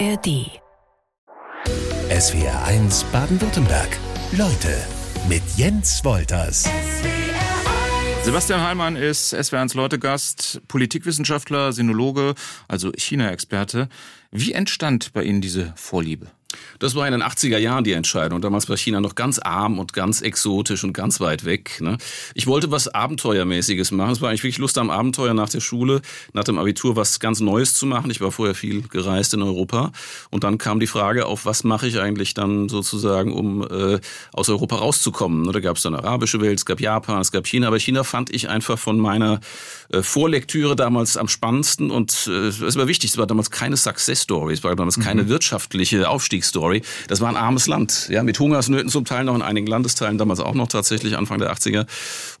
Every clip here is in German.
ARD. SWR 1 Baden-Württemberg. Leute mit Jens Wolters. Sebastian Heilmann ist SWR1 Leute-Gast, Politikwissenschaftler, Sinologe, also China-Experte. Wie entstand bei Ihnen diese Vorliebe? Das war in den 80er Jahren die Entscheidung. Damals war China noch ganz arm und ganz exotisch und ganz weit weg. Ne? Ich wollte was Abenteuermäßiges machen. Es war eigentlich wirklich Lust am Abenteuer nach der Schule, nach dem Abitur was ganz Neues zu machen. Ich war vorher viel gereist in Europa. Und dann kam die Frage auf, was mache ich eigentlich dann sozusagen, um äh, aus Europa rauszukommen. Ne? Da gab es dann arabische Welt, es gab Japan, es gab China. Aber China fand ich einfach von meiner Vorlektüre damals am spannendsten. Und äh, es war wichtig, es war damals keine Success Story, es war damals keine mhm. wirtschaftliche Aufstiegsstory. Das war ein armes Land, ja, mit Hungersnöten zum Teil noch in einigen Landesteilen, damals auch noch tatsächlich Anfang der 80er.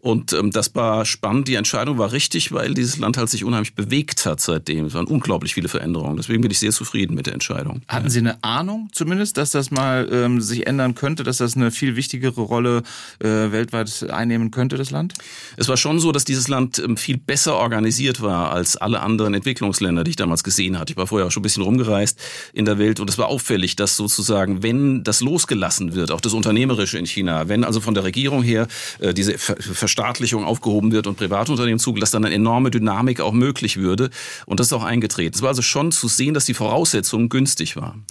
Und ähm, das war spannend. Die Entscheidung war richtig, weil dieses Land halt sich unheimlich bewegt hat seitdem. Es waren unglaublich viele Veränderungen. Deswegen bin ich sehr zufrieden mit der Entscheidung. Hatten Sie eine Ahnung zumindest, dass das mal ähm, sich ändern könnte, dass das eine viel wichtigere Rolle äh, weltweit einnehmen könnte, das Land? Es war schon so, dass dieses Land ähm, viel besser organisiert war als alle anderen Entwicklungsländer, die ich damals gesehen hatte. Ich war vorher auch schon ein bisschen rumgereist in der Welt und es war auffällig, dass sozusagen, wenn das losgelassen wird, auch das Unternehmerische in China, wenn also von der Regierung her äh, diese Ver Verstaatlichung aufgehoben wird und Privatunternehmen zugelassen, dann eine enorme Dynamik auch möglich würde. Und das ist auch eingetreten. Es war also schon zu sehen, dass die Voraussetzungen günstig waren.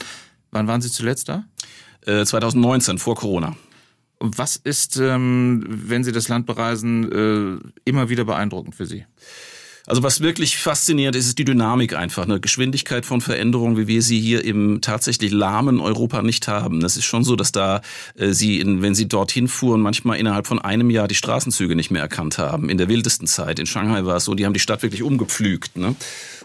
Wann waren Sie zuletzt da? Äh, 2019, vor Corona. Was ist, ähm, wenn Sie das Land bereisen, äh, immer wieder beeindruckend für Sie? Also was wirklich faszinierend ist, ist die Dynamik einfach, eine Geschwindigkeit von Veränderungen, wie wir sie hier im tatsächlich lahmen Europa nicht haben. Das ist schon so, dass da äh, sie, in, wenn sie dorthin fuhren, manchmal innerhalb von einem Jahr die Straßenzüge nicht mehr erkannt haben. In der wildesten Zeit. In Shanghai war es so, die haben die Stadt wirklich umgepflügt. Ne?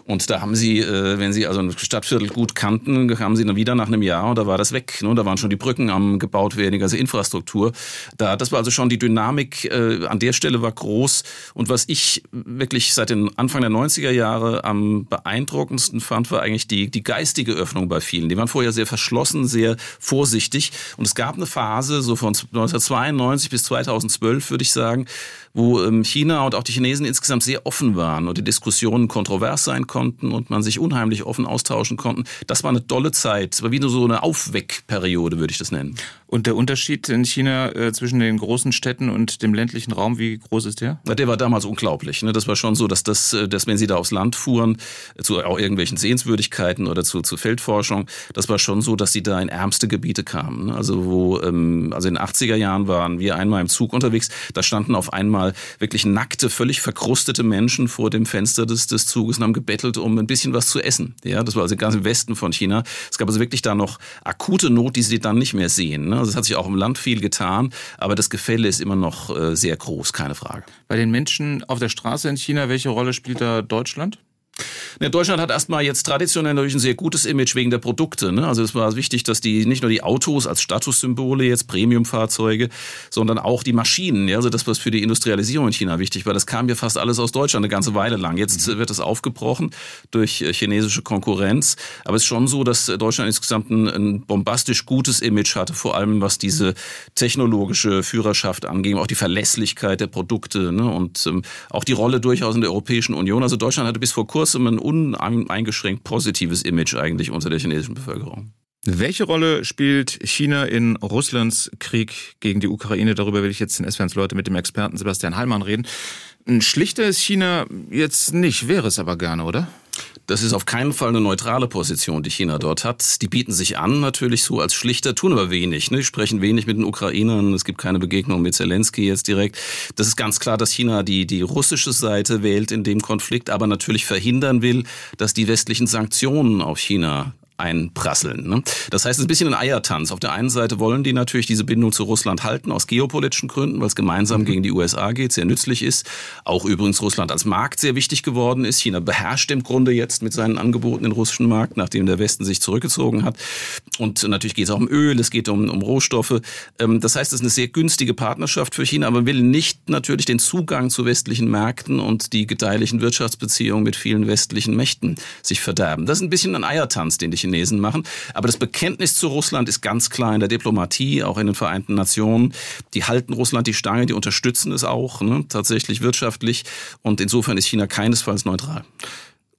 Und da haben sie, äh, wenn sie also ein Stadtviertel gut kannten, haben sie dann wieder nach einem Jahr und da war das weg. Ne? Da waren schon die Brücken am gebaut werden, also Infrastruktur. Da, das war also schon die Dynamik äh, an der Stelle war groß. Und was ich wirklich seit den Anfang der 90er Jahre am beeindruckendsten fand, war eigentlich die, die geistige Öffnung bei vielen. Die waren vorher sehr verschlossen, sehr vorsichtig. Und es gab eine Phase, so von 1992 bis 2012, würde ich sagen, wo ähm, China und auch die Chinesen insgesamt sehr offen waren und die Diskussionen kontrovers sein konnten und man sich unheimlich offen austauschen konnten. Das war eine tolle Zeit. Es war wie nur so eine Aufweckperiode, würde ich das nennen. Und der Unterschied in China äh, zwischen den großen Städten und dem ländlichen Raum, wie groß ist der? Na, der war damals unglaublich. Ne? Das war schon so, dass das, äh, dass wenn sie da aufs Land fuhren, zu auch irgendwelchen Sehenswürdigkeiten oder zu, zu Feldforschung, das war schon so, dass sie da in ärmste Gebiete kamen. Ne? Also wo, ähm, also in den 80er Jahren waren wir einmal im Zug unterwegs, da standen auf einmal wirklich nackte, völlig verkrustete Menschen vor dem Fenster des, des Zuges und haben gebettelt, um ein bisschen was zu essen. Ja, das war also ganz im Westen von China. Es gab also wirklich da noch akute Not, die sie dann nicht mehr sehen. Ne? Also es hat sich auch im Land viel getan, aber das Gefälle ist immer noch äh, sehr groß, keine Frage. Bei den Menschen auf der Straße in China, welche Rolle spielt da Deutschland? Ja, Deutschland hat erstmal jetzt traditionell natürlich ein sehr gutes Image wegen der Produkte. Ne? Also es war wichtig, dass die nicht nur die Autos als Statussymbole, jetzt Premiumfahrzeuge, sondern auch die Maschinen, ja, also das, was für die Industrialisierung in China wichtig war, das kam ja fast alles aus Deutschland eine ganze Weile lang. Jetzt mhm. wird das aufgebrochen durch äh, chinesische Konkurrenz. Aber es ist schon so, dass Deutschland insgesamt ein, ein bombastisch gutes Image hatte, vor allem was diese technologische Führerschaft angeht, auch die Verlässlichkeit der Produkte ne? und ähm, auch die Rolle durchaus in der Europäischen Union. Also Deutschland hatte bis vor kurzem ein uneingeschränkt positives Image eigentlich unter der chinesischen Bevölkerung. Welche Rolle spielt China in Russlands Krieg gegen die Ukraine? Darüber will ich jetzt in S-Fans Leute mit dem Experten Sebastian Hallmann reden. Ein schlichter ist China jetzt nicht, wäre es aber gerne, oder? Das ist auf keinen Fall eine neutrale Position, die China dort hat. Die bieten sich an, natürlich so als Schlichter, tun aber wenig. Ne? Die sprechen wenig mit den Ukrainern. Es gibt keine Begegnung mit Zelensky jetzt direkt. Das ist ganz klar, dass China die, die russische Seite wählt in dem Konflikt, aber natürlich verhindern will, dass die westlichen Sanktionen auf China einprasseln. Ne? Das heißt, es ist ein bisschen ein Eiertanz. Auf der einen Seite wollen die natürlich diese Bindung zu Russland halten, aus geopolitischen Gründen, weil es gemeinsam mhm. gegen die USA geht, sehr nützlich ist. Auch übrigens Russland als Markt sehr wichtig geworden ist. China beherrscht im Grunde jetzt mit seinen Angeboten den russischen Markt, nachdem der Westen sich zurückgezogen hat. Und natürlich geht es auch um Öl, es geht um, um Rohstoffe. Ähm, das heißt, es ist eine sehr günstige Partnerschaft für China, aber will nicht natürlich den Zugang zu westlichen Märkten und die gedeihlichen Wirtschaftsbeziehungen mit vielen westlichen Mächten sich verderben. Das ist ein bisschen ein Eiertanz, den die Chinesen machen. Aber das Bekenntnis zu Russland ist ganz klar in der Diplomatie, auch in den Vereinten Nationen. Die halten Russland die Stange, die unterstützen es auch, ne, tatsächlich wirtschaftlich. Und insofern ist China keinesfalls neutral.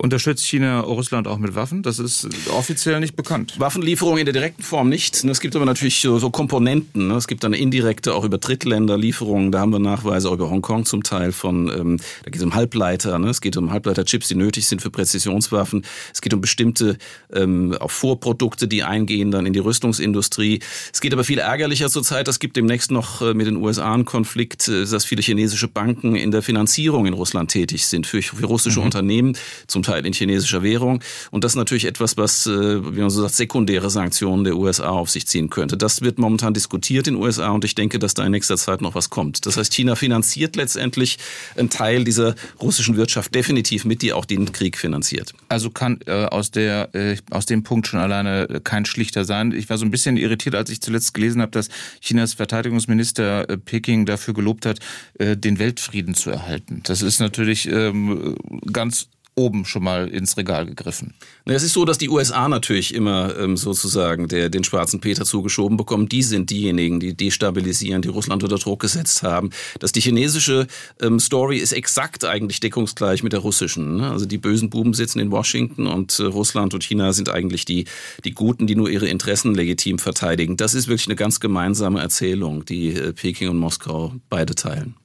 Unterstützt China Russland auch mit Waffen? Das ist offiziell nicht bekannt. Waffenlieferungen in der direkten Form nicht. Es gibt aber natürlich so Komponenten. Ne? Es gibt eine indirekte, auch über Drittländerlieferungen. Da haben wir Nachweise auch über Hongkong zum Teil von, ähm, da geht es um Halbleiter. Ne? Es geht um Halbleiterchips, die nötig sind für Präzisionswaffen. Es geht um bestimmte ähm, auch Vorprodukte, die eingehen dann in die Rüstungsindustrie. Es geht aber viel ärgerlicher zurzeit. Es gibt demnächst noch äh, mit den USA einen Konflikt, äh, dass viele chinesische Banken in der Finanzierung in Russland tätig sind für, für russische mhm. Unternehmen. Zum Teil in chinesischer Währung. Und das ist natürlich etwas, was, äh, wie man so sagt, sekundäre Sanktionen der USA auf sich ziehen könnte. Das wird momentan diskutiert in den USA und ich denke, dass da in nächster Zeit noch was kommt. Das heißt, China finanziert letztendlich einen Teil dieser russischen Wirtschaft definitiv mit, die auch den Krieg finanziert. Also kann äh, aus, der, äh, aus dem Punkt schon alleine kein schlichter sein. Ich war so ein bisschen irritiert, als ich zuletzt gelesen habe, dass Chinas Verteidigungsminister äh, Peking dafür gelobt hat, äh, den Weltfrieden zu erhalten. Das ist natürlich ähm, ganz oben schon mal ins Regal gegriffen. Es ist so, dass die USA natürlich immer ähm, sozusagen der, den schwarzen Peter zugeschoben bekommen. Die sind diejenigen, die destabilisieren, die Russland unter Druck gesetzt haben. Dass die chinesische ähm, Story ist exakt eigentlich deckungsgleich mit der russischen. Ne? Also die bösen Buben sitzen in Washington und äh, Russland und China sind eigentlich die, die Guten, die nur ihre Interessen legitim verteidigen. Das ist wirklich eine ganz gemeinsame Erzählung, die äh, Peking und Moskau beide teilen.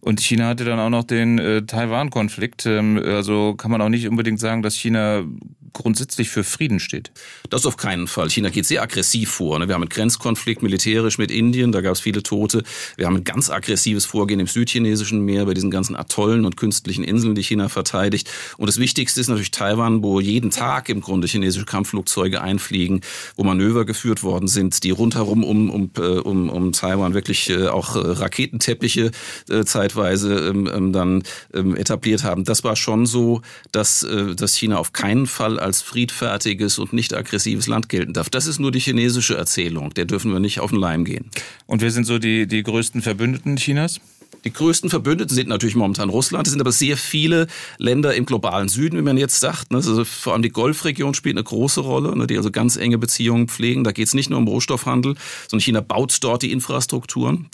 Und China hatte dann auch noch den äh, Taiwan-Konflikt. Ähm, also kann man auch nicht unbedingt sagen, dass China grundsätzlich für Frieden steht. Das auf keinen Fall. China geht sehr aggressiv vor. Ne? Wir haben einen Grenzkonflikt militärisch mit Indien, da gab es viele Tote. Wir haben ein ganz aggressives Vorgehen im südchinesischen Meer bei diesen ganzen Atollen und künstlichen Inseln, die China verteidigt. Und das Wichtigste ist natürlich Taiwan, wo jeden Tag im Grunde chinesische Kampfflugzeuge einfliegen, wo Manöver geführt worden sind, die rundherum um, um, äh, um, um Taiwan wirklich äh, auch Raketenteppiche äh, zeitweise ähm, ähm, dann ähm, etabliert haben. Das war schon so, dass, äh, dass China auf keinen Fall als friedfertiges und nicht aggressives Land gelten darf. Das ist nur die chinesische Erzählung. Der dürfen wir nicht auf den Leim gehen. Und wer sind so die, die größten Verbündeten Chinas? Die größten Verbündeten sind natürlich momentan Russland. Es sind aber sehr viele Länder im globalen Süden, wie man jetzt sagt. Also vor allem die Golfregion spielt eine große Rolle, ne, die also ganz enge Beziehungen pflegen. Da geht es nicht nur um Rohstoffhandel, sondern China baut dort die Infrastrukturen.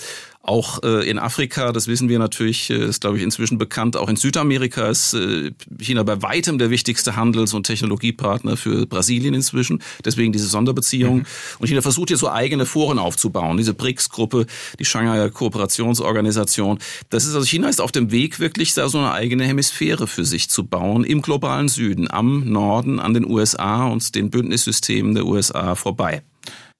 Auch äh, in Afrika, das wissen wir natürlich, äh, ist glaube ich inzwischen bekannt, auch in Südamerika ist äh, China bei weitem der wichtigste Handels- und Technologiepartner für Brasilien inzwischen. Deswegen diese Sonderbeziehung. Mhm. Und China versucht hier so eigene Foren aufzubauen. Diese BRICS-Gruppe, die Shanghai Kooperationsorganisation. Das ist also China ist auf dem Weg, wirklich da so eine eigene Hemisphäre für sich zu bauen im globalen Süden, am Norden, an den USA und den Bündnissystemen der USA vorbei.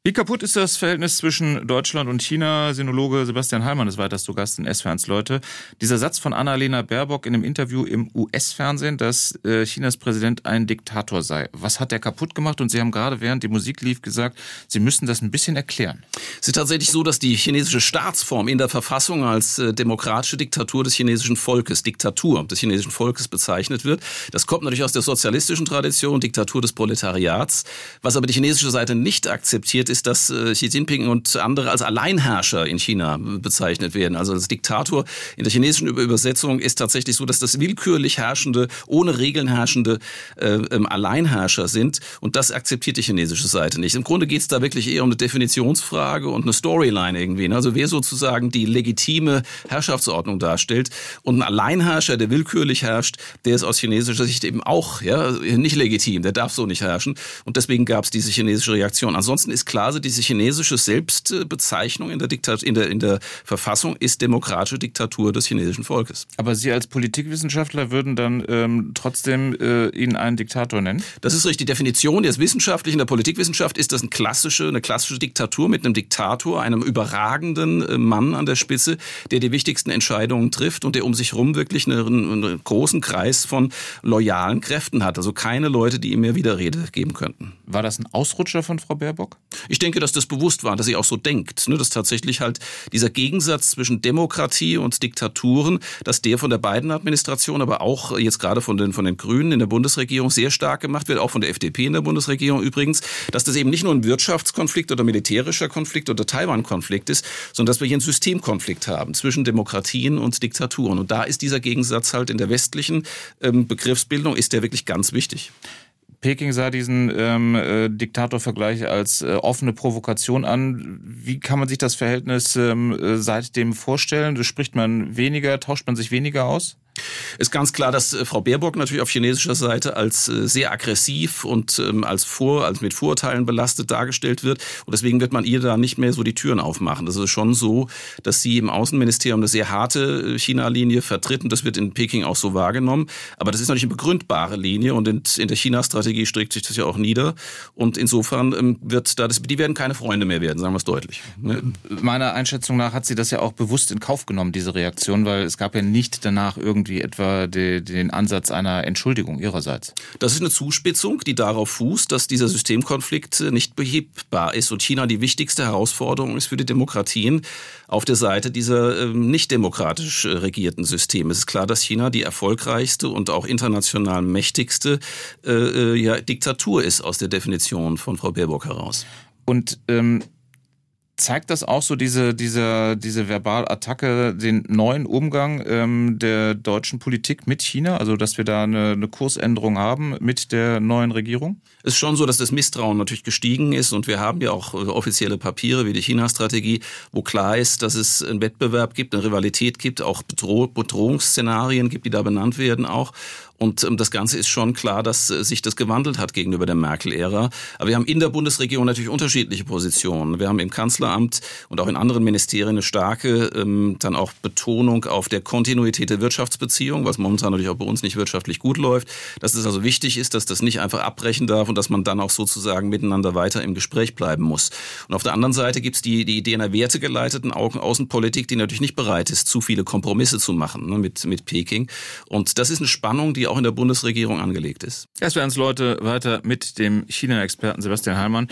Wie kaputt ist das Verhältnis zwischen Deutschland und China? Sinologe Sebastian Hallmann ist weiter zu Gast in S-Ferns Leute. Dieser Satz von Annalena Baerbock in einem Interview im US-Fernsehen, dass äh, Chinas Präsident ein Diktator sei. Was hat er kaputt gemacht? Und Sie haben gerade während die Musik lief gesagt, Sie müssen das ein bisschen erklären. Es ist tatsächlich so, dass die chinesische Staatsform in der Verfassung als äh, demokratische Diktatur des chinesischen Volkes, Diktatur des chinesischen Volkes bezeichnet wird. Das kommt natürlich aus der sozialistischen Tradition, Diktatur des Proletariats. Was aber die chinesische Seite nicht akzeptiert, ist, dass äh, Xi Jinping und andere als Alleinherrscher in China bezeichnet werden. Also als Diktator in der chinesischen Übersetzung ist tatsächlich so, dass das willkürlich herrschende, ohne Regeln herrschende äh, ähm, Alleinherrscher sind. Und das akzeptiert die chinesische Seite nicht. Im Grunde geht es da wirklich eher um eine Definitionsfrage und eine Storyline irgendwie. Also wer sozusagen die legitime Herrschaftsordnung darstellt und ein Alleinherrscher, der willkürlich herrscht, der ist aus chinesischer Sicht eben auch ja, nicht legitim. Der darf so nicht herrschen. Und deswegen gab es diese chinesische Reaktion. Ansonsten ist klar, also diese chinesische Selbstbezeichnung in der, Diktat in der, in der Verfassung ist demokratische Diktatur des chinesischen Volkes. Aber Sie als Politikwissenschaftler würden dann ähm, trotzdem äh, ihn einen Diktator nennen? Das ist richtig. Die Definition des Wissenschaftlichen, der Politikwissenschaft ist das eine klassische, eine klassische Diktatur mit einem Diktator, einem überragenden äh, Mann an der Spitze, der die wichtigsten Entscheidungen trifft und der um sich herum wirklich einen, einen großen Kreis von loyalen Kräften hat. Also keine Leute, die ihm mehr Widerrede geben könnten. War das ein Ausrutscher von Frau Baerbock? Ich denke, dass das bewusst war, dass sie auch so denkt. Ne? Dass tatsächlich halt dieser Gegensatz zwischen Demokratie und Diktaturen, dass der von der Biden-Administration, aber auch jetzt gerade von den, von den Grünen in der Bundesregierung sehr stark gemacht wird, auch von der FDP in der Bundesregierung übrigens, dass das eben nicht nur ein Wirtschaftskonflikt oder militärischer Konflikt oder Taiwan-Konflikt ist, sondern dass wir hier einen Systemkonflikt haben zwischen Demokratien und Diktaturen. Und da ist dieser Gegensatz halt in der westlichen ähm, Begriffsbildung, ist der wirklich ganz wichtig. Peking sah diesen ähm, äh, Diktatorvergleich als äh, offene Provokation an. Wie kann man sich das Verhältnis ähm, äh, seitdem vorstellen? Spricht man weniger, tauscht man sich weniger aus? Ist ganz klar, dass äh, Frau Baerbock natürlich auf chinesischer Seite als äh, sehr aggressiv und ähm, als vor, als mit Vorurteilen belastet dargestellt wird. Und deswegen wird man ihr da nicht mehr so die Türen aufmachen. Das ist schon so, dass sie im Außenministerium eine sehr harte äh, China-Linie vertritt und das wird in Peking auch so wahrgenommen. Aber das ist natürlich eine begründbare Linie und in, der China-Strategie streckt sich das ja auch nieder. Und insofern ähm, wird da das, die werden keine Freunde mehr werden, sagen wir es deutlich. Ne? Meiner Einschätzung nach hat sie das ja auch bewusst in Kauf genommen, diese Reaktion, weil es gab ja nicht danach irgendwie etwa die, den Ansatz einer Entschuldigung ihrerseits. Das ist eine Zuspitzung, die darauf fußt, dass dieser Systemkonflikt nicht behebbar ist und China die wichtigste Herausforderung ist für die Demokratien auf der Seite dieser äh, nicht demokratisch äh, regierten Systeme. Es ist klar, dass China die erfolgreichste und auch international mächtigste äh, äh ja, Diktatur ist aus der Definition von Frau Baerbock heraus. Und ähm, zeigt das auch so diese, diese, diese Verbalattacke, den neuen Umgang ähm, der deutschen Politik mit China? Also, dass wir da eine, eine Kursänderung haben mit der neuen Regierung? Es ist schon so, dass das Misstrauen natürlich gestiegen ist und wir haben ja auch äh, offizielle Papiere wie die China-Strategie, wo klar ist, dass es einen Wettbewerb gibt, eine Rivalität gibt, auch Bedroh Bedrohungsszenarien gibt, die da benannt werden auch. Und ähm, das Ganze ist schon klar, dass äh, sich das gewandelt hat gegenüber der Merkel-Ära. Aber wir haben in der Bundesregierung natürlich unterschiedliche Positionen. Wir haben im Kanzleramt und auch in anderen Ministerien eine starke ähm, dann auch Betonung auf der Kontinuität der Wirtschaftsbeziehung, was momentan natürlich auch bei uns nicht wirtschaftlich gut läuft. Dass es also wichtig ist, dass das nicht einfach abbrechen darf und dass man dann auch sozusagen miteinander weiter im Gespräch bleiben muss. Und auf der anderen Seite gibt es die, die Idee einer wertegeleiteten Außenpolitik, die natürlich nicht bereit ist, zu viele Kompromisse zu machen ne, mit, mit Peking. Und das ist eine Spannung, die auch in der Bundesregierung angelegt ist. Es werden es Leute weiter mit dem China-Experten Sebastian Heilmann.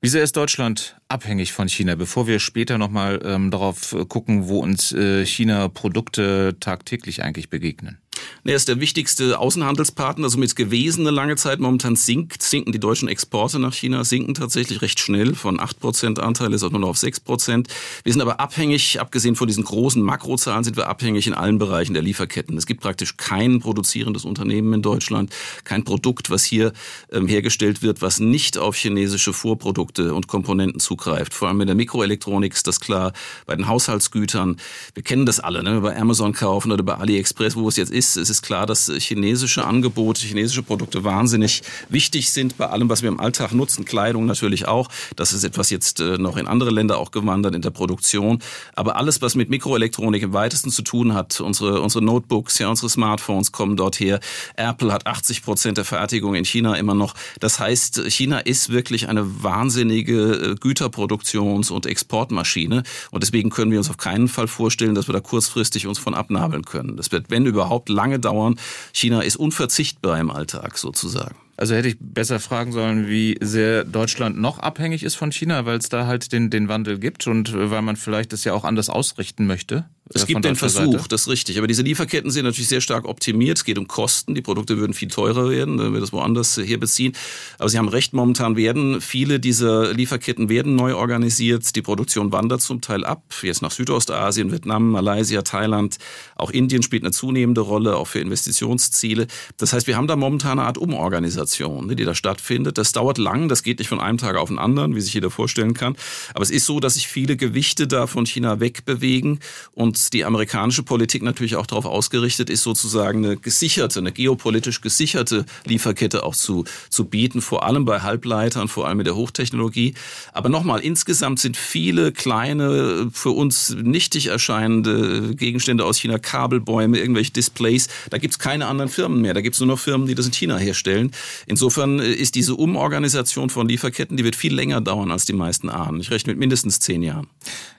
Wie sehr ist Deutschland abhängig von China? Bevor wir später nochmal ähm, darauf gucken, wo uns äh, China-Produkte tagtäglich eigentlich begegnen. Er ist der wichtigste Außenhandelspartner, somit gewesen eine lange Zeit. Momentan sinkt, sinken die deutschen Exporte nach China, sinken tatsächlich recht schnell. Von 8% Anteil ist auch nur noch auf 6%. Wir sind aber abhängig, abgesehen von diesen großen Makrozahlen, sind wir abhängig in allen Bereichen der Lieferketten. Es gibt praktisch kein produzierendes Unternehmen in Deutschland, kein Produkt, was hier ähm, hergestellt wird, was nicht auf chinesische Vorprodukte und Komponenten zugreift. Vor allem in der Mikroelektronik ist das klar, bei den Haushaltsgütern. Wir kennen das alle, ne? bei Amazon kaufen oder bei AliExpress, wo es jetzt ist. Es ist klar, dass chinesische Angebote, chinesische Produkte wahnsinnig wichtig sind bei allem, was wir im Alltag nutzen. Kleidung natürlich auch. Das ist etwas jetzt äh, noch in andere Länder auch gewandert in der Produktion. Aber alles, was mit Mikroelektronik im weitesten zu tun hat, unsere, unsere Notebooks, ja, unsere Smartphones kommen dort her. Apple hat 80 Prozent der Fertigung in China immer noch. Das heißt, China ist wirklich eine wahnsinnige äh, Güterproduktions- und Exportmaschine. Und deswegen können wir uns auf keinen Fall vorstellen, dass wir da kurzfristig uns von abnabeln können. Das wird, wenn überhaupt, lange dauern. China ist unverzichtbar im Alltag sozusagen. Also hätte ich besser fragen sollen, wie sehr Deutschland noch abhängig ist von China, weil es da halt den, den Wandel gibt und weil man vielleicht das ja auch anders ausrichten möchte. Es gibt den Versuch, Seite. das ist richtig. Aber diese Lieferketten sind natürlich sehr stark optimiert. Es geht um Kosten. Die Produkte würden viel teurer werden, wenn wir das woanders hier beziehen. Aber Sie haben recht, momentan werden viele dieser Lieferketten werden neu organisiert. Die Produktion wandert zum Teil ab. Jetzt nach Südostasien, Vietnam, Malaysia, Thailand. Auch Indien spielt eine zunehmende Rolle, auch für Investitionsziele. Das heißt, wir haben da momentan eine Art Umorganisation, die da stattfindet. Das dauert lang. Das geht nicht von einem Tag auf den anderen, wie sich jeder vorstellen kann. Aber es ist so, dass sich viele Gewichte da von China wegbewegen und und die amerikanische Politik natürlich auch darauf ausgerichtet ist, sozusagen eine gesicherte, eine geopolitisch gesicherte Lieferkette auch zu, zu bieten, vor allem bei Halbleitern, vor allem mit der Hochtechnologie. Aber nochmal, insgesamt sind viele kleine, für uns nichtig erscheinende Gegenstände aus China, Kabelbäume, irgendwelche Displays, da gibt es keine anderen Firmen mehr. Da gibt es nur noch Firmen, die das in China herstellen. Insofern ist diese Umorganisation von Lieferketten, die wird viel länger dauern, als die meisten ahnen. Ich rechne mit mindestens zehn Jahren.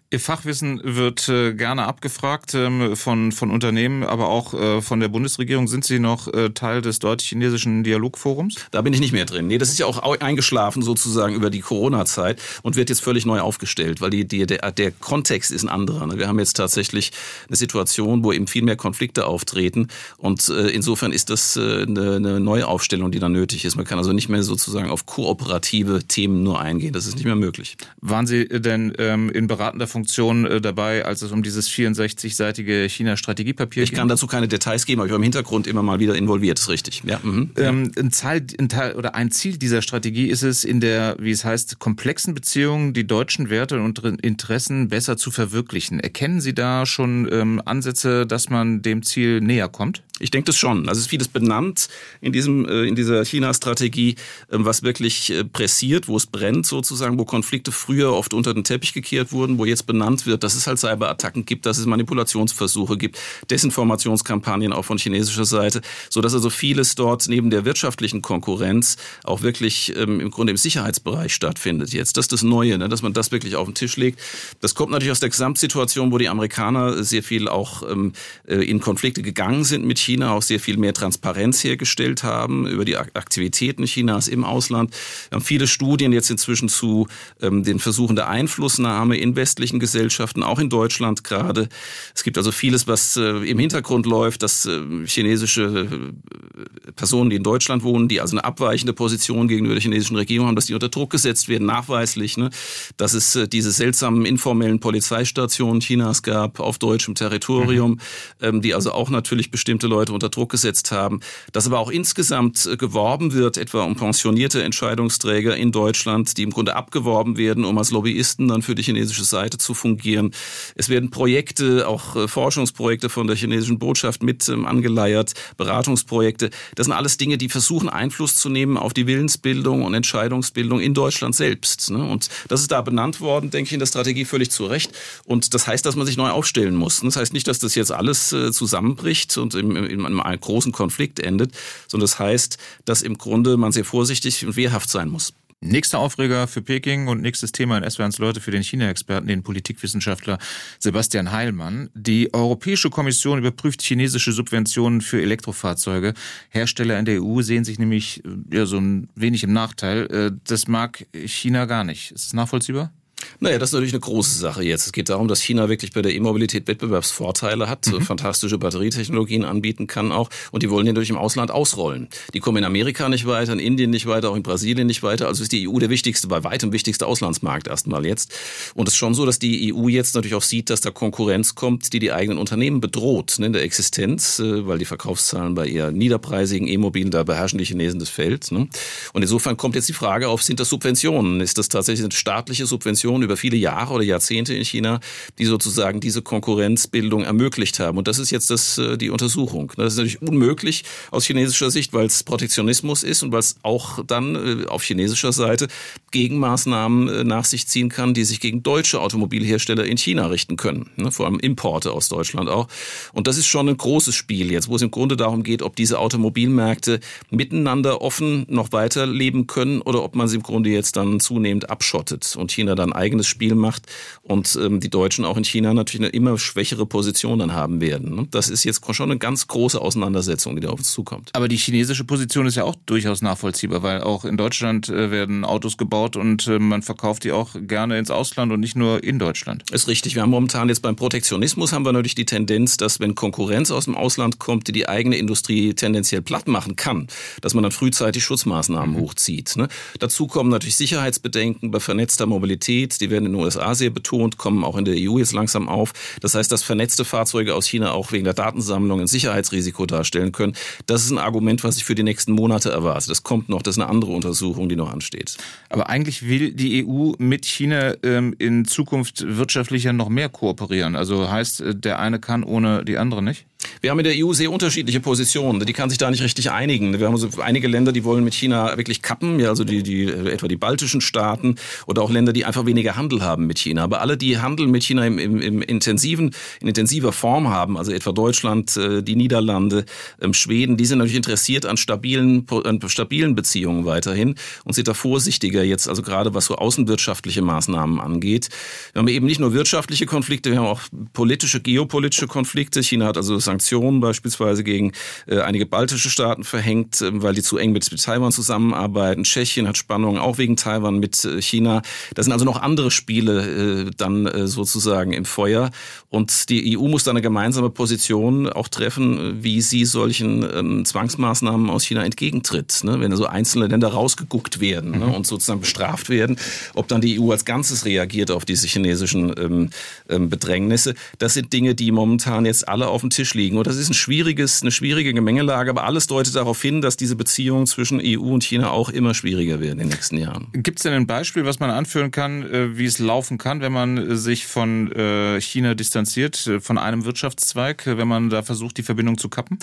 Ihr Fachwissen wird äh, gerne abgefragt ähm, von, von Unternehmen, aber auch äh, von der Bundesregierung. Sind Sie noch äh, Teil des deutsch-chinesischen Dialogforums? Da bin ich nicht mehr drin. Nee, das ist ja auch eingeschlafen sozusagen über die Corona-Zeit und wird jetzt völlig neu aufgestellt, weil die, die, der, der Kontext ist ein anderer. Ne? Wir haben jetzt tatsächlich eine Situation, wo eben viel mehr Konflikte auftreten und äh, insofern ist das äh, eine, eine Neuaufstellung, die da nötig ist. Man kann also nicht mehr sozusagen auf kooperative Themen nur eingehen. Das ist nicht mehr möglich. Waren Sie denn ähm, in beratender Funktion äh, dabei, als es um dieses 64-seitige China-Strategiepapier ging. Ich kann dazu keine Details geben, aber ich war im Hintergrund immer mal wieder involviert, ist richtig. Ja. Mhm. Ähm, ein, Teil, ein Teil oder ein Ziel dieser Strategie ist es, in der, wie es heißt, komplexen Beziehungen die deutschen Werte und Interessen besser zu verwirklichen. Erkennen Sie da schon ähm, Ansätze, dass man dem Ziel näher kommt? Ich denke das schon. Also es ist vieles benannt in diesem äh, in dieser China-Strategie, ähm, was wirklich äh, pressiert, wo es brennt sozusagen, wo Konflikte früher oft unter den Teppich gekehrt wurden, wo jetzt benannt wird, dass es halt Cyberattacken gibt, dass es Manipulationsversuche gibt, Desinformationskampagnen auch von chinesischer Seite, so dass also vieles dort neben der wirtschaftlichen Konkurrenz auch wirklich ähm, im Grunde im Sicherheitsbereich stattfindet. Jetzt das ist das Neue, ne, dass man das wirklich auf den Tisch legt. Das kommt natürlich aus der Gesamtsituation, wo die Amerikaner sehr viel auch ähm, äh, in Konflikte gegangen sind mit China auch sehr viel mehr Transparenz hergestellt haben über die Aktivitäten Chinas im Ausland. Wir haben viele Studien jetzt inzwischen zu ähm, den Versuchen der Einflussnahme in westlichen Gesellschaften, auch in Deutschland gerade. Es gibt also vieles, was äh, im Hintergrund läuft, dass äh, chinesische äh, Personen, die in Deutschland wohnen, die also eine abweichende Position gegenüber der chinesischen Regierung haben, dass die unter Druck gesetzt werden, nachweislich. Ne? Dass es äh, diese seltsamen informellen Polizeistationen Chinas gab auf deutschem Territorium, mhm. ähm, die also auch natürlich bestimmte Leute unter Druck gesetzt haben, dass aber auch insgesamt äh, geworben wird, etwa um pensionierte Entscheidungsträger in Deutschland, die im Grunde abgeworben werden, um als Lobbyisten dann für die chinesische Seite zu fungieren. Es werden Projekte, auch äh, Forschungsprojekte von der chinesischen Botschaft mit ähm, angeleiert, Beratungsprojekte. Das sind alles Dinge, die versuchen Einfluss zu nehmen auf die Willensbildung und Entscheidungsbildung in Deutschland selbst. Ne? Und das ist da benannt worden, denke ich, in der Strategie völlig zu Recht. Und das heißt, dass man sich neu aufstellen muss. Das heißt nicht, dass das jetzt alles äh, zusammenbricht und im, in einem großen Konflikt endet, sondern das heißt, dass im Grunde man sehr vorsichtig und wehrhaft sein muss. Nächster Aufreger für Peking und nächstes Thema in SWRs Leute für den China-Experten, den Politikwissenschaftler Sebastian Heilmann. Die Europäische Kommission überprüft chinesische Subventionen für Elektrofahrzeuge. Hersteller in der EU sehen sich nämlich äh, ja, so ein wenig im Nachteil. Äh, das mag China gar nicht. Ist das nachvollziehbar? Naja, das ist natürlich eine große Sache jetzt. Es geht darum, dass China wirklich bei der E-Mobilität Wettbewerbsvorteile hat, mhm. fantastische Batterietechnologien anbieten kann auch. Und die wollen die natürlich im Ausland ausrollen. Die kommen in Amerika nicht weiter, in Indien nicht weiter, auch in Brasilien nicht weiter. Also ist die EU der wichtigste, bei weitem wichtigste Auslandsmarkt erstmal jetzt. Und es ist schon so, dass die EU jetzt natürlich auch sieht, dass da Konkurrenz kommt, die die eigenen Unternehmen bedroht ne, in der Existenz, äh, weil die Verkaufszahlen bei eher niederpreisigen E-Mobilen, da beherrschen die Chinesen das Feld. Ne? Und insofern kommt jetzt die Frage auf, sind das Subventionen? Ist das tatsächlich eine staatliche Subvention über viele Jahre oder Jahrzehnte in China, die sozusagen diese Konkurrenzbildung ermöglicht haben. Und das ist jetzt das, äh, die Untersuchung. Das ist natürlich unmöglich aus chinesischer Sicht, weil es Protektionismus ist und weil es auch dann äh, auf chinesischer Seite Gegenmaßnahmen äh, nach sich ziehen kann, die sich gegen deutsche Automobilhersteller in China richten können. Ne, vor allem Importe aus Deutschland auch. Und das ist schon ein großes Spiel jetzt, wo es im Grunde darum geht, ob diese Automobilmärkte miteinander offen noch weiter leben können oder ob man sie im Grunde jetzt dann zunehmend abschottet und China dann eigenes Spiel macht und ähm, die Deutschen auch in China natürlich eine immer schwächere Position dann haben werden. Ne? Das ist jetzt schon eine ganz große Auseinandersetzung, die da auf uns zukommt. Aber die chinesische Position ist ja auch durchaus nachvollziehbar, weil auch in Deutschland äh, werden Autos gebaut und äh, man verkauft die auch gerne ins Ausland und nicht nur in Deutschland. Ist richtig. Wir haben momentan jetzt beim Protektionismus haben wir natürlich die Tendenz, dass wenn Konkurrenz aus dem Ausland kommt, die die eigene Industrie tendenziell platt machen kann, dass man dann frühzeitig Schutzmaßnahmen mhm. hochzieht. Ne? Dazu kommen natürlich Sicherheitsbedenken bei vernetzter Mobilität, die die werden in den USA sehr betont, kommen auch in der EU jetzt langsam auf. Das heißt, dass vernetzte Fahrzeuge aus China auch wegen der Datensammlung ein Sicherheitsrisiko darstellen können. Das ist ein Argument, was ich für die nächsten Monate erwarte. Das kommt noch, das ist eine andere Untersuchung, die noch ansteht. Aber eigentlich will die EU mit China ähm, in Zukunft wirtschaftlicher noch mehr kooperieren. Also heißt, äh, der eine kann ohne die andere nicht? Wir haben in der EU sehr unterschiedliche Positionen. Die kann sich da nicht richtig einigen. Wir haben also einige Länder, die wollen mit China wirklich kappen, ja, also die, die, etwa die baltischen Staaten oder auch Länder, die einfach weniger Handel haben mit China. Aber alle, die Handel mit China im, im, im intensiven, in intensiver Form haben, also etwa Deutschland, äh, die Niederlande, ähm, Schweden, die sind natürlich interessiert an stabilen, an stabilen Beziehungen weiterhin und sind da vorsichtiger jetzt, also gerade was so außenwirtschaftliche Maßnahmen angeht. Wir haben eben nicht nur wirtschaftliche Konflikte, wir haben auch politische, geopolitische Konflikte. China hat also Sanktionen beispielsweise gegen äh, einige baltische Staaten verhängt, äh, weil die zu eng mit, mit Taiwan zusammenarbeiten. Tschechien hat Spannungen auch wegen Taiwan mit äh, China. Da sind also noch andere Spiele dann sozusagen im Feuer. Und die EU muss da eine gemeinsame Position auch treffen, wie sie solchen ähm, Zwangsmaßnahmen aus China entgegentritt. Ne? Wenn also einzelne Länder rausgeguckt werden ne? und sozusagen bestraft werden, ob dann die EU als Ganzes reagiert auf diese chinesischen ähm, ähm, Bedrängnisse. Das sind Dinge, die momentan jetzt alle auf dem Tisch liegen. Und das ist ein schwieriges, eine schwierige Gemengelage, aber alles deutet darauf hin, dass diese Beziehungen zwischen EU und China auch immer schwieriger werden in den nächsten Jahren. Gibt es denn ein Beispiel, was man anführen kann, äh, wie es laufen kann, wenn man sich von äh, China distanziert, äh, von einem Wirtschaftszweig, wenn man da versucht, die Verbindung zu kappen?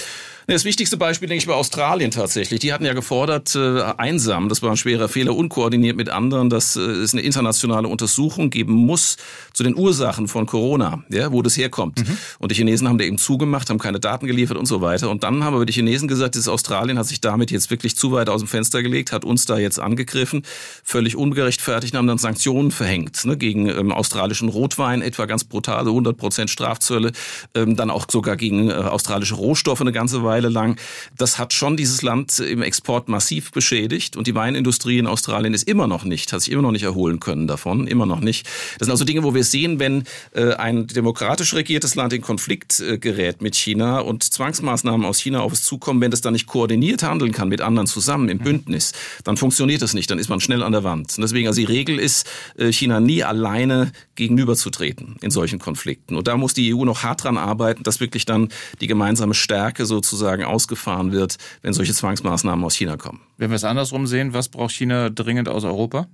Das wichtigste Beispiel, denke ich, war Australien tatsächlich. Die hatten ja gefordert, einsam, das war ein schwerer Fehler, unkoordiniert mit anderen, dass es eine internationale Untersuchung geben muss zu den Ursachen von Corona, ja, wo das herkommt. Mhm. Und die Chinesen haben da eben zugemacht, haben keine Daten geliefert und so weiter. Und dann haben aber die Chinesen gesagt, dieses Australien hat sich damit jetzt wirklich zu weit aus dem Fenster gelegt, hat uns da jetzt angegriffen, völlig ungerechtfertigt, haben dann Sanktionen verhängt ne, gegen ähm, australischen Rotwein, etwa ganz brutale 100 Prozent Strafzölle, ähm, dann auch sogar gegen äh, australische Rohstoffe eine ganze Weile lang. Das hat schon dieses Land im Export massiv beschädigt und die Weinindustrie in Australien ist immer noch nicht, hat sich immer noch nicht erholen können davon, immer noch nicht. Das sind also Dinge, wo wir sehen, wenn äh, ein demokratisch regiertes Land in Konflikt äh, gerät mit China und Zwangsmaßnahmen aus China auf es zukommen, wenn das dann nicht koordiniert handeln kann mit anderen zusammen im Bündnis, dann funktioniert das nicht, dann ist man schnell an der Wand. Und deswegen, also die Regel ist, äh, China nie alleine gegenüberzutreten in solchen Konflikten. Und da muss die EU noch hart dran arbeiten, dass wirklich dann die gemeinsame Stärke sozusagen ausgefahren wird, wenn solche Zwangsmaßnahmen aus China kommen. Wenn wir es andersrum sehen, was braucht China dringend aus Europa?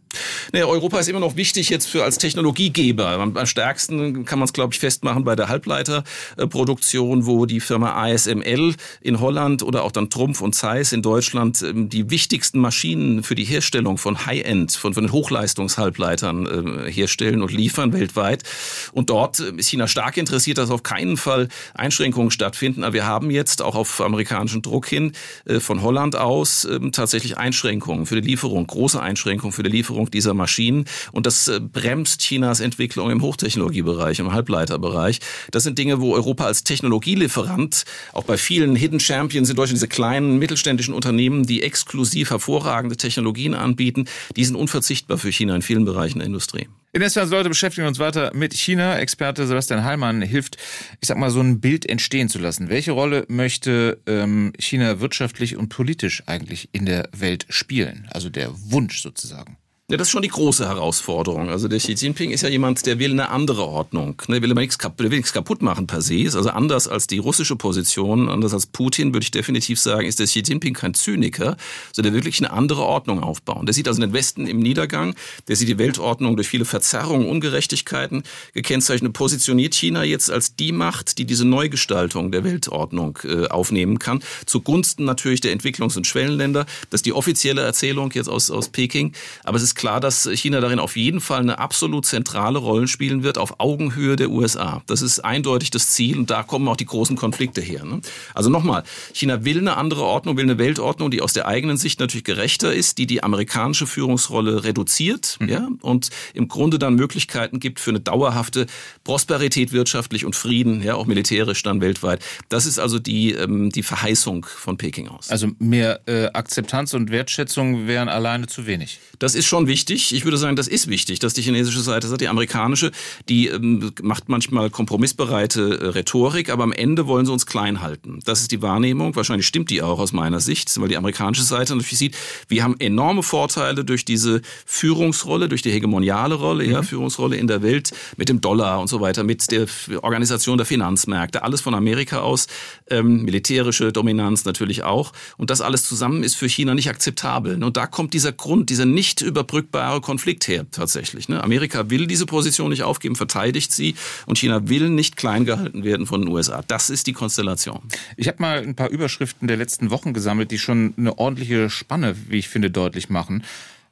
Naja, Europa ist immer noch wichtig jetzt für als Technologiegeber. Am stärksten kann man es, glaube ich, festmachen bei der Halbleiterproduktion, wo die Firma ASML in Holland oder auch dann Trumpf und Zeiss in Deutschland ähm, die wichtigsten Maschinen für die Herstellung von High-End, von, von Hochleistungshalbleitern äh, herstellen und liefern weltweit. Und dort äh, ist China stark interessiert, dass auf keinen Fall Einschränkungen stattfinden. Aber wir haben jetzt auch auf amerikanischen Druck hin äh, von Holland aus ähm, tatsächlich Einschränkungen für die Lieferung, große Einschränkungen für die Lieferung dieser Maschinen. Und das äh, bremst Chinas Entwicklung im Hochtechnologiebereich, im Halbleiterbereich. Das sind Dinge, wo Europa als Technologielieferant, auch bei vielen Hidden Champions in Deutschland, diese kleinen mittelständischen Unternehmen, die exklusiv hervorragende Technologien anbieten, die sind unverzichtbar für China in vielen Bereichen der Industrie. In Estlands Leute beschäftigen uns weiter mit China. Experte Sebastian Heilmann hilft, ich sag mal, so ein Bild entstehen zu lassen. Welche Rolle möchte ähm, China wirtschaftlich und politisch eigentlich in der Welt spielen? Also der Wunsch sozusagen. Ja, das ist schon die große Herausforderung. Also der Xi Jinping ist ja jemand, der will eine andere Ordnung. Ne, der will immer nichts, kaputt, will nichts kaputt machen per se. Ist also anders als die russische Position, anders als Putin, würde ich definitiv sagen, ist der Xi Jinping kein Zyniker, sondern der wirklich eine andere Ordnung aufbauen. Der sieht also den Westen im Niedergang, der sieht die Weltordnung durch viele Verzerrungen, Ungerechtigkeiten gekennzeichnet, positioniert China jetzt als die Macht, die diese Neugestaltung der Weltordnung äh, aufnehmen kann, zugunsten natürlich der Entwicklungs- und Schwellenländer. Das ist die offizielle Erzählung jetzt aus, aus Peking. Aber es ist klar, dass China darin auf jeden Fall eine absolut zentrale Rolle spielen wird, auf Augenhöhe der USA. Das ist eindeutig das Ziel und da kommen auch die großen Konflikte her. Ne? Also nochmal, China will eine andere Ordnung, will eine Weltordnung, die aus der eigenen Sicht natürlich gerechter ist, die die amerikanische Führungsrolle reduziert mhm. ja, und im Grunde dann Möglichkeiten gibt für eine dauerhafte Prosperität wirtschaftlich und Frieden, ja, auch militärisch dann weltweit. Das ist also die, ähm, die Verheißung von Peking aus. Also mehr äh, Akzeptanz und Wertschätzung wären alleine zu wenig. Das ist schon wichtig. Ich würde sagen, das ist wichtig, dass die chinesische Seite sagt, die amerikanische, die ähm, macht manchmal kompromissbereite äh, Rhetorik, aber am Ende wollen sie uns klein halten. Das ist die Wahrnehmung. Wahrscheinlich stimmt die auch aus meiner Sicht, weil die amerikanische Seite natürlich sieht, wir haben enorme Vorteile durch diese Führungsrolle, durch die hegemoniale Rolle, mhm. ja, Führungsrolle in der Welt mit dem Dollar und so weiter, mit der Organisation der Finanzmärkte, alles von Amerika aus, ähm, militärische Dominanz natürlich auch. Und das alles zusammen ist für China nicht akzeptabel. Und da kommt dieser Grund, dieser nicht überbrückte unüberbrückbare Konflikt her tatsächlich. Ne? Amerika will diese Position nicht aufgeben, verteidigt sie und China will nicht klein gehalten werden von den USA. Das ist die Konstellation. Ich habe mal ein paar Überschriften der letzten Wochen gesammelt, die schon eine ordentliche Spanne, wie ich finde, deutlich machen.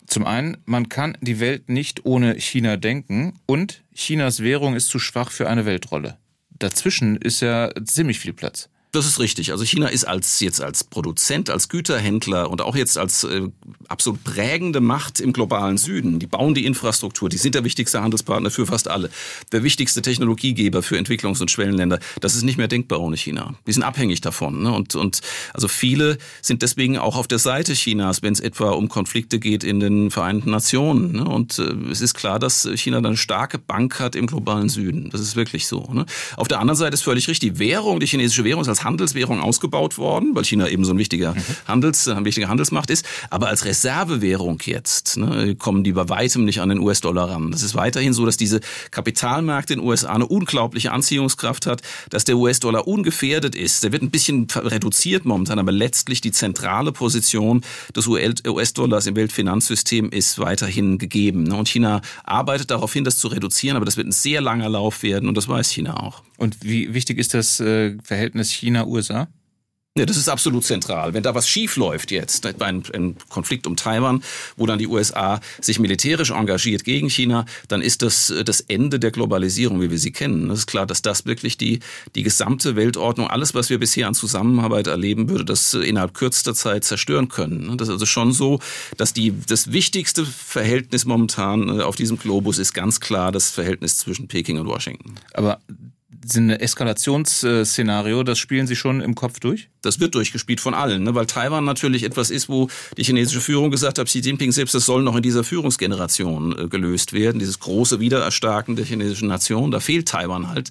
Zum einen, man kann die Welt nicht ohne China denken und Chinas Währung ist zu schwach für eine Weltrolle. Dazwischen ist ja ziemlich viel Platz. Das ist richtig. Also China ist als jetzt als Produzent, als Güterhändler und auch jetzt als äh, absolut prägende Macht im globalen Süden. Die bauen die Infrastruktur, die sind der wichtigste Handelspartner für fast alle, der wichtigste Technologiegeber für Entwicklungs- und Schwellenländer. Das ist nicht mehr denkbar ohne China. Wir sind abhängig davon. Ne? Und, und also viele sind deswegen auch auf der Seite Chinas, wenn es etwa um Konflikte geht in den Vereinten Nationen. Ne? Und äh, es ist klar, dass China dann eine starke Bank hat im globalen Süden. Das ist wirklich so. Ne? Auf der anderen Seite ist völlig richtig, die Währung, die chinesische Währung ist als Handelswährung ausgebaut worden, weil China eben so ein wichtiger, mhm. Handels, äh, wichtiger Handelsmacht ist. Aber als Reservewährung jetzt ne, kommen die bei weitem nicht an den US-Dollar ran. Das ist weiterhin so, dass diese Kapitalmärkte in den USA eine unglaubliche Anziehungskraft hat, dass der US-Dollar ungefährdet ist. Der wird ein bisschen reduziert momentan, aber letztlich die zentrale Position des US-Dollars im Weltfinanzsystem ist weiterhin gegeben. Ne. Und China arbeitet darauf hin, das zu reduzieren, aber das wird ein sehr langer Lauf werden und das weiß China auch. Und wie wichtig ist das äh, Verhältnis China-USA? Ja, das ist absolut zentral. Wenn da was schief läuft jetzt, bei einem, Konflikt um Taiwan, wo dann die USA sich militärisch engagiert gegen China, dann ist das äh, das Ende der Globalisierung, wie wir sie kennen. Es ist klar, dass das wirklich die, die gesamte Weltordnung, alles, was wir bisher an Zusammenarbeit erleben, würde das äh, innerhalb kürzester Zeit zerstören können. Das ist also schon so, dass die, das wichtigste Verhältnis momentan äh, auf diesem Globus ist ganz klar das Verhältnis zwischen Peking und Washington. Aber ein Eskalationsszenario, das spielen Sie schon im Kopf durch? Das wird durchgespielt von allen, ne? weil Taiwan natürlich etwas ist, wo die chinesische Führung gesagt hat, Xi Jinping selbst, das soll noch in dieser Führungsgeneration äh, gelöst werden, dieses große Wiedererstarken der chinesischen Nation, da fehlt Taiwan halt.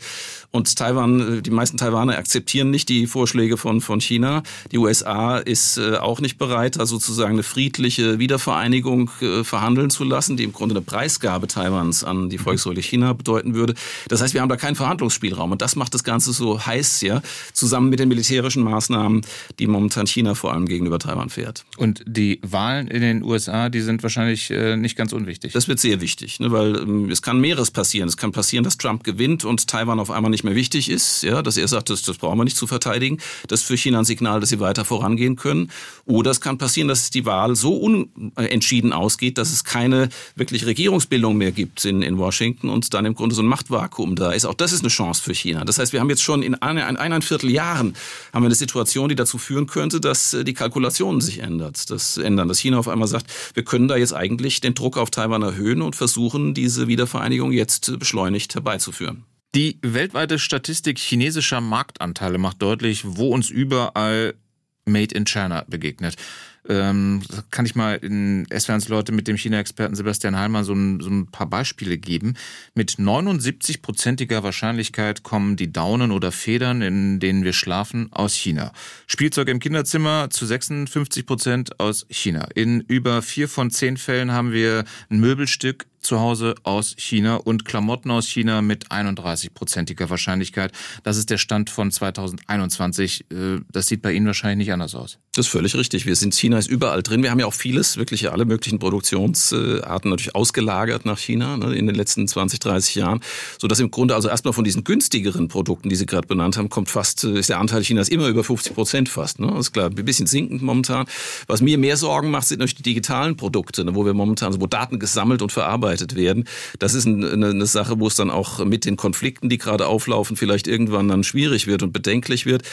Und Taiwan, äh, die meisten Taiwaner akzeptieren nicht die Vorschläge von, von China. Die USA ist äh, auch nicht bereit, also sozusagen eine friedliche Wiedervereinigung äh, verhandeln zu lassen, die im Grunde eine Preisgabe Taiwans an die Volksrepublik China bedeuten würde. Das heißt, wir haben da keinen Verhandlungsspielraum. Und das macht das Ganze so heiß, ja, zusammen mit den militärischen Maßnahmen, die momentan China vor allem gegenüber Taiwan fährt. Und die Wahlen in den USA, die sind wahrscheinlich nicht ganz unwichtig. Das wird sehr wichtig, ne, weil ähm, es kann mehreres passieren. Es kann passieren, dass Trump gewinnt und Taiwan auf einmal nicht mehr wichtig ist, ja, dass er sagt, das, das brauchen wir nicht zu verteidigen. Das ist für China ein Signal, dass sie weiter vorangehen können. Oder es kann passieren, dass die Wahl so unentschieden ausgeht, dass es keine wirklich Regierungsbildung mehr gibt in, in Washington und dann im Grunde so ein Machtvakuum da ist. Auch das ist eine Chance für China. Das heißt, wir haben jetzt schon in eine, ein, eineinviertel Jahren haben wir eine Situation, die dazu führen könnte, dass äh, die Kalkulationen sich ändert, das ändern, dass China auf einmal sagt, wir können da jetzt eigentlich den Druck auf Taiwan erhöhen und versuchen, diese Wiedervereinigung jetzt beschleunigt herbeizuführen. Die weltweite Statistik chinesischer Marktanteile macht deutlich, wo uns überall Made in China begegnet. Ähm, kann ich mal in SWRs Leute mit dem China-Experten Sebastian Heilmann so ein, so ein paar Beispiele geben. Mit 79-prozentiger Wahrscheinlichkeit kommen die Daunen oder Federn, in denen wir schlafen, aus China. Spielzeug im Kinderzimmer zu 56 Prozent aus China. In über vier von zehn Fällen haben wir ein Möbelstück zu Hause aus China und Klamotten aus China mit 31-prozentiger Wahrscheinlichkeit. Das ist der Stand von 2021. Äh, das sieht bei Ihnen wahrscheinlich nicht anders aus. Das ist völlig richtig. Wir sind, China ist überall drin. Wir haben ja auch vieles, wirklich alle möglichen Produktionsarten natürlich ausgelagert nach China ne, in den letzten 20, 30 Jahren, sodass im Grunde also erstmal von diesen günstigeren Produkten, die Sie gerade benannt haben, kommt fast, äh, ist der Anteil Chinas immer über 50 Prozent fast. Ne? Das ist klar, ein bisschen sinkend momentan. Was mir mehr Sorgen macht, sind natürlich die digitalen Produkte, ne, wo wir momentan, also wo Daten gesammelt und verarbeitet verarbeitet werden. Das ist eine, eine Sache, wo es dann auch mit den Konflikten, die gerade auflaufen, vielleicht irgendwann dann schwierig wird und bedenklich wird.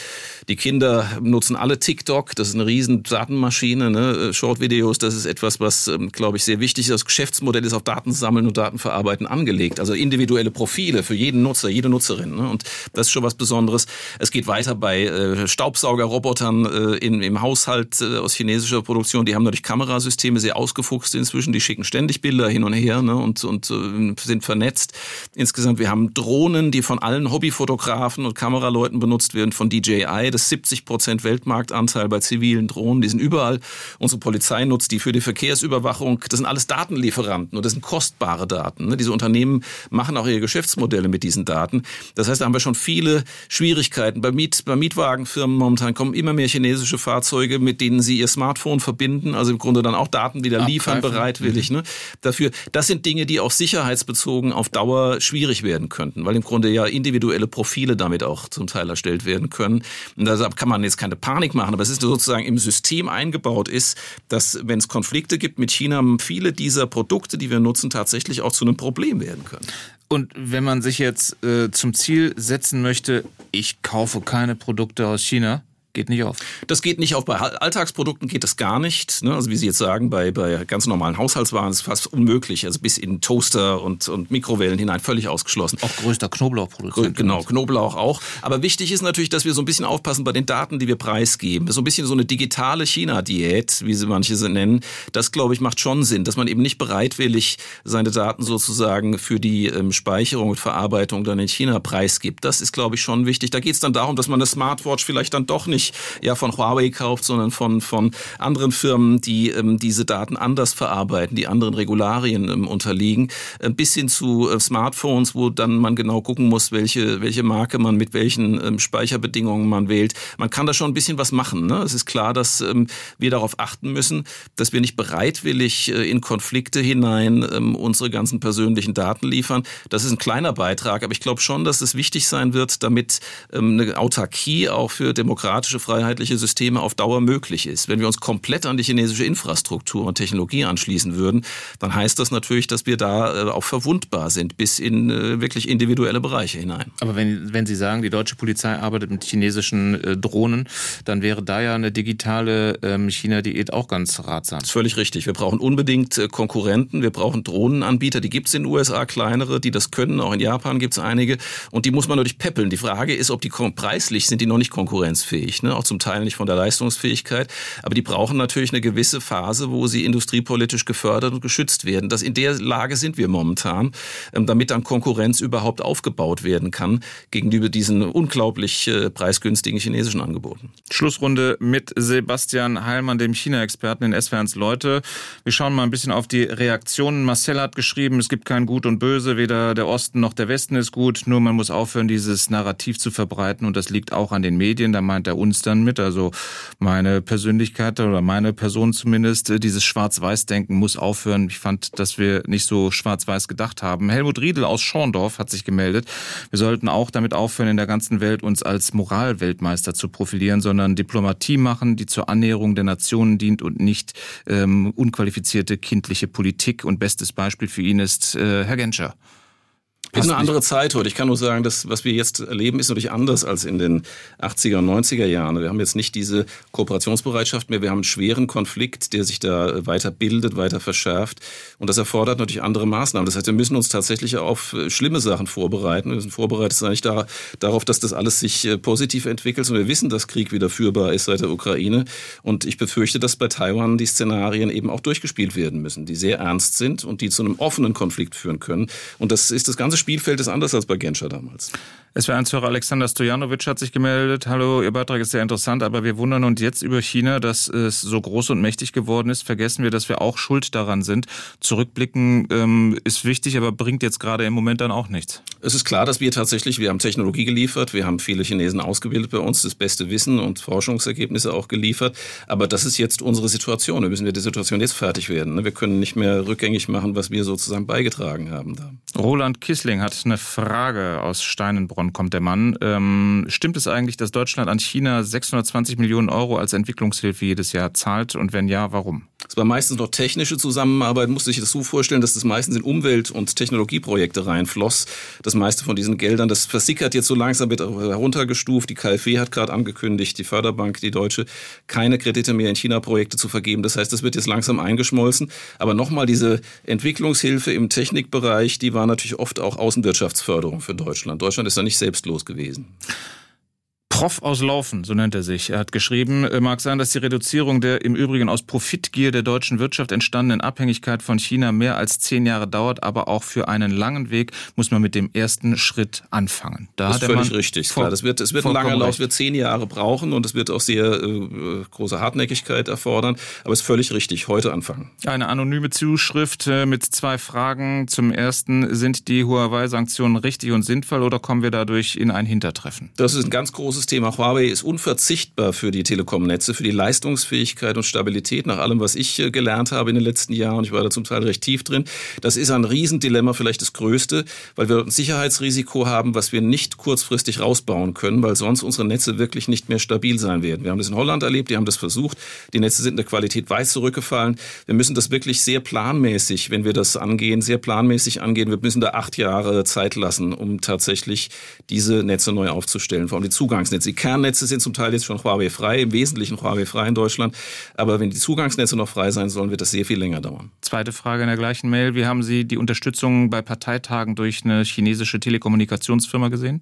Die Kinder nutzen alle TikTok, das ist eine riesen Datenmaschine, ne? Short-Videos, das ist etwas, was, ähm, glaube ich, sehr wichtig ist. Das Geschäftsmodell ist auf Daten sammeln und Daten verarbeiten angelegt. Also individuelle Profile für jeden Nutzer, jede Nutzerin. Ne? Und das ist schon was Besonderes. Es geht weiter bei äh, Staubsaugerrobotern äh, in, im Haushalt äh, aus chinesischer Produktion. Die haben natürlich Kamerasysteme sehr ausgefuchst inzwischen. Die schicken ständig Bilder hin und her. Ne? und, und äh, sind vernetzt. Insgesamt, wir haben Drohnen, die von allen Hobbyfotografen und Kameraleuten benutzt werden, von DJI. Das ist 70 Prozent Weltmarktanteil bei zivilen Drohnen. Die sind überall. Unsere Polizei nutzt die für die Verkehrsüberwachung. Das sind alles Datenlieferanten und das sind kostbare Daten. Ne? Diese Unternehmen machen auch ihre Geschäftsmodelle mit diesen Daten. Das heißt, da haben wir schon viele Schwierigkeiten. Bei, Miet, bei Mietwagenfirmen momentan kommen immer mehr chinesische Fahrzeuge, mit denen sie ihr Smartphone verbinden, also im Grunde dann auch Daten wieder liefern, bereitwillig. Ne? Dafür, das sind Dinge, die auch sicherheitsbezogen auf Dauer schwierig werden könnten, weil im Grunde ja individuelle Profile damit auch zum Teil erstellt werden können. Und deshalb kann man jetzt keine Panik machen, aber es ist sozusagen im System eingebaut ist, dass wenn es Konflikte gibt mit China, viele dieser Produkte, die wir nutzen, tatsächlich auch zu einem Problem werden können. Und wenn man sich jetzt äh, zum Ziel setzen möchte, ich kaufe keine Produkte aus China, geht nicht auf. Das geht nicht auf. Bei Alltagsprodukten geht das gar nicht. Ne? Also wie Sie jetzt sagen, bei, bei ganz normalen Haushaltswaren ist es fast unmöglich. Also bis in Toaster und, und Mikrowellen hinein völlig ausgeschlossen. Auch größter Knoblauchproduzent. Genau, Knoblauch auch. Aber wichtig ist natürlich, dass wir so ein bisschen aufpassen bei den Daten, die wir preisgeben. So ein bisschen so eine digitale China-Diät, wie sie manche sie nennen. Das, glaube ich, macht schon Sinn, dass man eben nicht bereitwillig seine Daten sozusagen für die ähm, Speicherung und Verarbeitung dann in China preisgibt. Das ist, glaube ich, schon wichtig. Da geht es dann darum, dass man eine Smartwatch vielleicht dann doch nicht ja von Huawei kauft, sondern von, von anderen Firmen, die ähm, diese Daten anders verarbeiten, die anderen Regularien ähm, unterliegen, ein bis hin zu äh, Smartphones, wo dann man genau gucken muss, welche, welche Marke man mit welchen ähm, Speicherbedingungen man wählt. Man kann da schon ein bisschen was machen. Ne? Es ist klar, dass ähm, wir darauf achten müssen, dass wir nicht bereitwillig äh, in Konflikte hinein ähm, unsere ganzen persönlichen Daten liefern. Das ist ein kleiner Beitrag, aber ich glaube schon, dass es wichtig sein wird, damit ähm, eine Autarkie auch für demokratische, freiheitliche Systeme auf Dauer möglich ist. Wenn wir uns komplett an die chinesische Infrastruktur und Technologie anschließen würden, dann heißt das natürlich, dass wir da äh, auch verwundbar sind bis in äh, wirklich individuelle Bereiche hinein. Aber wenn, wenn Sie sagen, die deutsche Polizei arbeitet mit chinesischen äh, Drohnen, dann wäre da ja eine digitale ähm, China-Diät auch ganz ratsam. Das ist völlig richtig. Wir brauchen unbedingt Konkurrenten, wir brauchen Drohnenanbieter, die gibt es in den USA, kleinere, die das können, auch in Japan gibt es einige und die muss man natürlich peppeln. Die Frage ist, ob die preislich sind die noch nicht konkurrenzfähig, ne? auch zum Teil nicht von der Leistungsfähigkeit, aber die brauchen natürlich eine gewisse Phase, wo sie industriepolitisch gefördert und geschützt werden. Das in der Lage sind wir momentan, ähm, damit dann Konkurrenz überhaupt aufgebaut werden kann gegenüber diesen unglaublich äh, preisgünstigen chinesischen Angeboten. Schlussrunde mit Sebastian Heilmann, dem China-Experten in SWRs Leute. Wir schauen mal ein bisschen auf die Reaktionen. Marcel hat geschrieben, es gibt kein Gut und Böse, weder der Osten noch der Westen ist gut, nur man muss aufhören, dieses Narrativ zu verbreiten und das liegt auch an den Medien, da meint er uns dann mit, also meine Persönlichkeit oder meine Person zumindest, dieses Schwarz-Weiß-Denken muss aufhören. Ich fand, dass wir nicht so schwarz-weiß gedacht haben. Helmut Riedel aus Schorndorf hat sich gemeldet. Wir sollten auch damit aufhören, in der ganzen Welt uns als Moralweltmeister zu profilieren, sondern Diplomatie machen, die zur Annäherung der Nationen dient und nicht ähm, unqualifizierte kindliche Politik. Und bestes Beispiel für ihn ist äh, Herr Genscher. Ist eine andere Zeit heute. Ich kann nur sagen, das, was wir jetzt erleben, ist natürlich anders als in den 80er und 90er Jahren. Wir haben jetzt nicht diese Kooperationsbereitschaft mehr. Wir haben einen schweren Konflikt, der sich da weiter bildet, weiter verschärft. Und das erfordert natürlich andere Maßnahmen. Das heißt, wir müssen uns tatsächlich auf schlimme Sachen vorbereiten. Wir sind vorbereitet eigentlich da, darauf, dass das alles sich äh, positiv entwickelt. Und wir wissen, dass Krieg wieder führbar ist seit der Ukraine. Und ich befürchte, dass bei Taiwan die Szenarien eben auch durchgespielt werden müssen, die sehr ernst sind und die zu einem offenen Konflikt führen können. Und das ist das ganze Spielfeld ist anders als bei Genscher damals. SWR1-Hörer Alexander Stojanovic hat sich gemeldet. Hallo, Ihr Beitrag ist sehr interessant, aber wir wundern uns jetzt über China, dass es so groß und mächtig geworden ist. Vergessen wir, dass wir auch schuld daran sind. Zurückblicken ähm, ist wichtig, aber bringt jetzt gerade im Moment dann auch nichts. Es ist klar, dass wir tatsächlich, wir haben Technologie geliefert, wir haben viele Chinesen ausgebildet bei uns, das beste Wissen und Forschungsergebnisse auch geliefert. Aber das ist jetzt unsere Situation. Wir müssen mit der Situation jetzt fertig werden. Ne? Wir können nicht mehr rückgängig machen, was wir sozusagen beigetragen haben. Roland Kissling hat eine Frage aus Steinenbronn, kommt der Mann. Ähm, stimmt es eigentlich, dass Deutschland an China 620 Millionen Euro als Entwicklungshilfe jedes Jahr zahlt? Und wenn ja, warum? Es war meistens noch technische Zusammenarbeit, musste ich das so vorstellen, dass das meistens in Umwelt- und Technologieprojekte reinfloss. Das meiste von diesen Geldern, das versickert jetzt so langsam, wird heruntergestuft. Die KfW hat gerade angekündigt, die Förderbank, die Deutsche, keine Kredite mehr in China-Projekte zu vergeben. Das heißt, das wird jetzt langsam eingeschmolzen. Aber nochmal, diese Entwicklungshilfe im Technikbereich, die war natürlich oft auch Außenwirtschaftsförderung für Deutschland. Deutschland ist da nicht selbstlos gewesen. Prof aus Laufen, so nennt er sich. Er hat geschrieben, äh, mag sein, dass die Reduzierung der im Übrigen aus Profitgier der deutschen Wirtschaft entstandenen Abhängigkeit von China mehr als zehn Jahre dauert, aber auch für einen langen Weg muss man mit dem ersten Schritt anfangen. Da das ist völlig richtig. Klar, das wird, es wird ein langer Lauf, wird zehn Jahre brauchen und es wird auch sehr äh, große Hartnäckigkeit erfordern, aber es ist völlig richtig, heute anfangen. Eine anonyme Zuschrift äh, mit zwei Fragen. Zum ersten, sind die Huawei-Sanktionen richtig und sinnvoll oder kommen wir dadurch in ein Hintertreffen? Das ist ein ganz großes Thema Huawei ist unverzichtbar für die Telekom-Netze, für die Leistungsfähigkeit und Stabilität, nach allem, was ich äh, gelernt habe in den letzten Jahren. Ich war da zum Teil recht tief drin. Das ist ein Riesendilemma, vielleicht das größte, weil wir ein Sicherheitsrisiko haben, was wir nicht kurzfristig rausbauen können, weil sonst unsere Netze wirklich nicht mehr stabil sein werden. Wir haben das in Holland erlebt, die haben das versucht. Die Netze sind in der Qualität weit zurückgefallen. Wir müssen das wirklich sehr planmäßig, wenn wir das angehen, sehr planmäßig angehen. Wir müssen da acht Jahre Zeit lassen, um tatsächlich diese Netze neu aufzustellen, vor allem die Zugangs Zugangsnetze. Die Kernnetze sind zum Teil jetzt schon Huawei frei, im Wesentlichen Huawei frei in Deutschland. Aber wenn die Zugangsnetze noch frei sein sollen, wird das sehr viel länger dauern. Zweite Frage in der gleichen Mail. Wie haben Sie die Unterstützung bei Parteitagen durch eine chinesische Telekommunikationsfirma gesehen?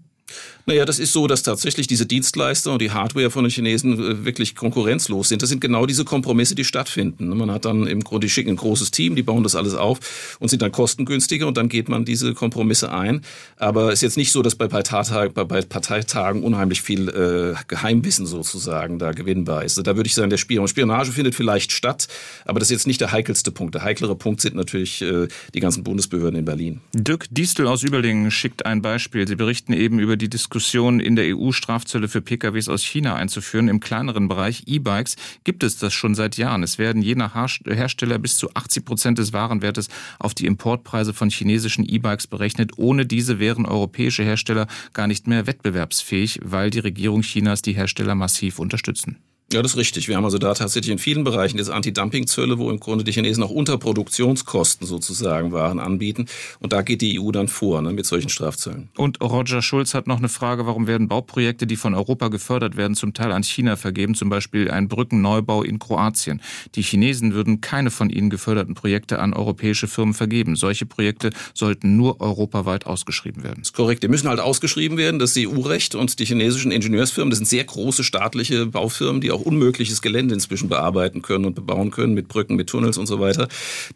Naja, das ist so, dass tatsächlich diese Dienstleister und die Hardware von den Chinesen äh, wirklich konkurrenzlos sind. Das sind genau diese Kompromisse, die stattfinden. Man hat dann im Grunde, die schicken ein großes Team, die bauen das alles auf und sind dann kostengünstiger und dann geht man diese Kompromisse ein. Aber es ist jetzt nicht so, dass bei Parteitagen, bei Parteitagen unheimlich viel äh, Geheimwissen sozusagen da gewinnbar ist. Da würde ich sagen, der Spion Spionage findet vielleicht statt, aber das ist jetzt nicht der heikelste Punkt. Der heiklere Punkt sind natürlich äh, die ganzen Bundesbehörden in Berlin. Dirk Diestel aus Überlingen schickt ein Beispiel. Sie berichten eben über die Diskussion Diskussion in der EU Strafzölle für PKWs aus China einzuführen. Im kleineren Bereich E-Bikes gibt es das schon seit Jahren. Es werden je nach Hersteller bis zu 80 Prozent des Warenwertes auf die Importpreise von chinesischen E-Bikes berechnet. Ohne diese wären europäische Hersteller gar nicht mehr wettbewerbsfähig, weil die Regierung Chinas die Hersteller massiv unterstützen. Ja, das ist richtig. Wir haben also da tatsächlich in vielen Bereichen jetzt Anti-Dumping-Zölle, wo im Grunde die Chinesen auch unter Produktionskosten sozusagen Waren anbieten. Und da geht die EU dann vor ne, mit solchen Strafzöllen. Und Roger Schulz hat noch eine Frage, warum werden Bauprojekte, die von Europa gefördert werden, zum Teil an China vergeben, zum Beispiel ein Brückenneubau in Kroatien. Die Chinesen würden keine von ihnen geförderten Projekte an europäische Firmen vergeben. Solche Projekte sollten nur europaweit ausgeschrieben werden. Das ist korrekt. Die müssen halt ausgeschrieben werden. Das ist EU-Recht und die chinesischen Ingenieursfirmen, das sind sehr große staatliche Baufirmen, die auch unmögliches Gelände inzwischen bearbeiten können und bebauen können mit Brücken, mit Tunnels und so weiter.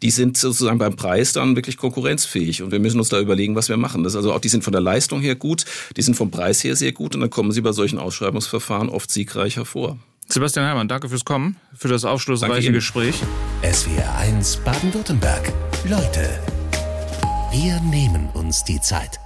Die sind sozusagen beim Preis dann wirklich konkurrenzfähig und wir müssen uns da überlegen, was wir machen. Das also auch, die sind von der Leistung her gut, die sind vom Preis her sehr gut und dann kommen sie bei solchen Ausschreibungsverfahren oft siegreich hervor. Sebastian Herrmann, danke fürs Kommen, für das aufschlussreiche Gespräch. SWR 1 Baden-Württemberg. Leute, wir nehmen uns die Zeit.